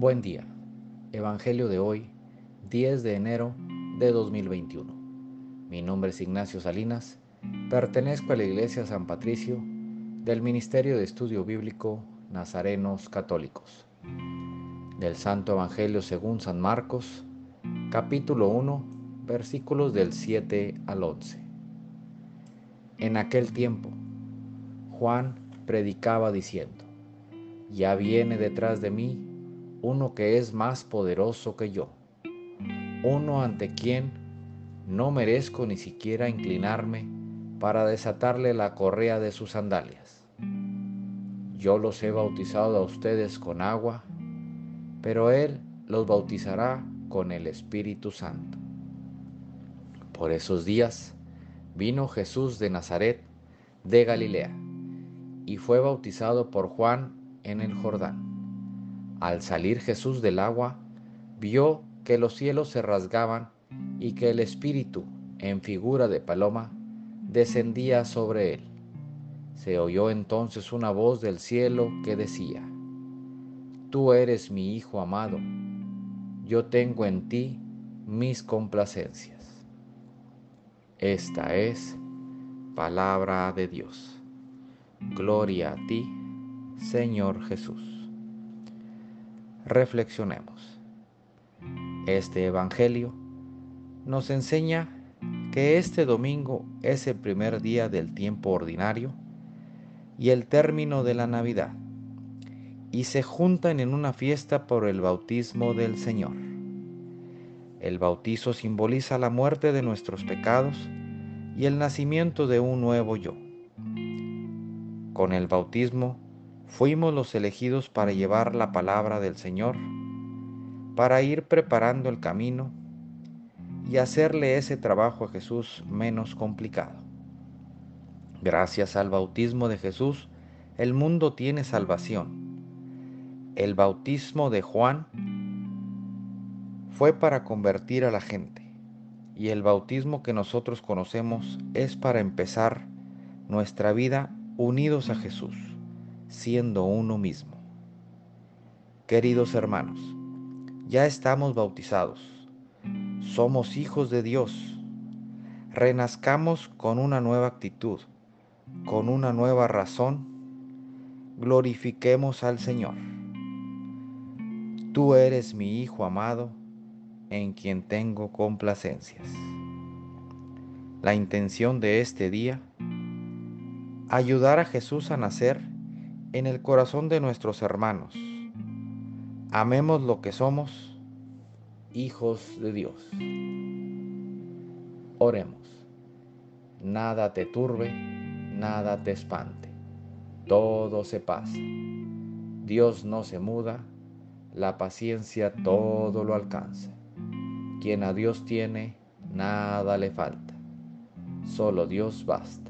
Buen día. Evangelio de hoy, 10 de enero de 2021. Mi nombre es Ignacio Salinas. Pertenezco a la Iglesia San Patricio del Ministerio de Estudio Bíblico Nazarenos Católicos. Del Santo Evangelio según San Marcos, capítulo 1, versículos del 7 al 11. En aquel tiempo, Juan predicaba diciendo, Ya viene detrás de mí uno que es más poderoso que yo, uno ante quien no merezco ni siquiera inclinarme para desatarle la correa de sus sandalias. Yo los he bautizado a ustedes con agua, pero Él los bautizará con el Espíritu Santo. Por esos días vino Jesús de Nazaret de Galilea y fue bautizado por Juan en el Jordán. Al salir Jesús del agua, vio que los cielos se rasgaban y que el Espíritu, en figura de paloma, descendía sobre él. Se oyó entonces una voz del cielo que decía, Tú eres mi Hijo amado, yo tengo en ti mis complacencias. Esta es palabra de Dios. Gloria a ti, Señor Jesús. Reflexionemos. Este Evangelio nos enseña que este domingo es el primer día del tiempo ordinario y el término de la Navidad, y se juntan en una fiesta por el bautismo del Señor. El bautizo simboliza la muerte de nuestros pecados y el nacimiento de un nuevo yo. Con el bautismo fuimos los elegidos para llevar la palabra del Señor, para ir preparando el camino y hacerle ese trabajo a Jesús menos complicado. Gracias al bautismo de Jesús, el mundo tiene salvación. El bautismo de Juan fue para convertir a la gente y el bautismo que nosotros conocemos es para empezar nuestra vida unidos a Jesús, siendo uno mismo. Queridos hermanos, ya estamos bautizados somos hijos de Dios. Renazcamos con una nueva actitud, con una nueva razón. Glorifiquemos al Señor. Tú eres mi Hijo amado, en quien tengo complacencias. La intención de este día, ayudar a Jesús a nacer en el corazón de nuestros hermanos. Amemos lo que somos hijos de Dios. Oremos. Nada te turbe, nada te espante. Todo se pasa. Dios no se muda, la paciencia todo lo alcanza. Quien a Dios tiene, nada le falta. Solo Dios basta.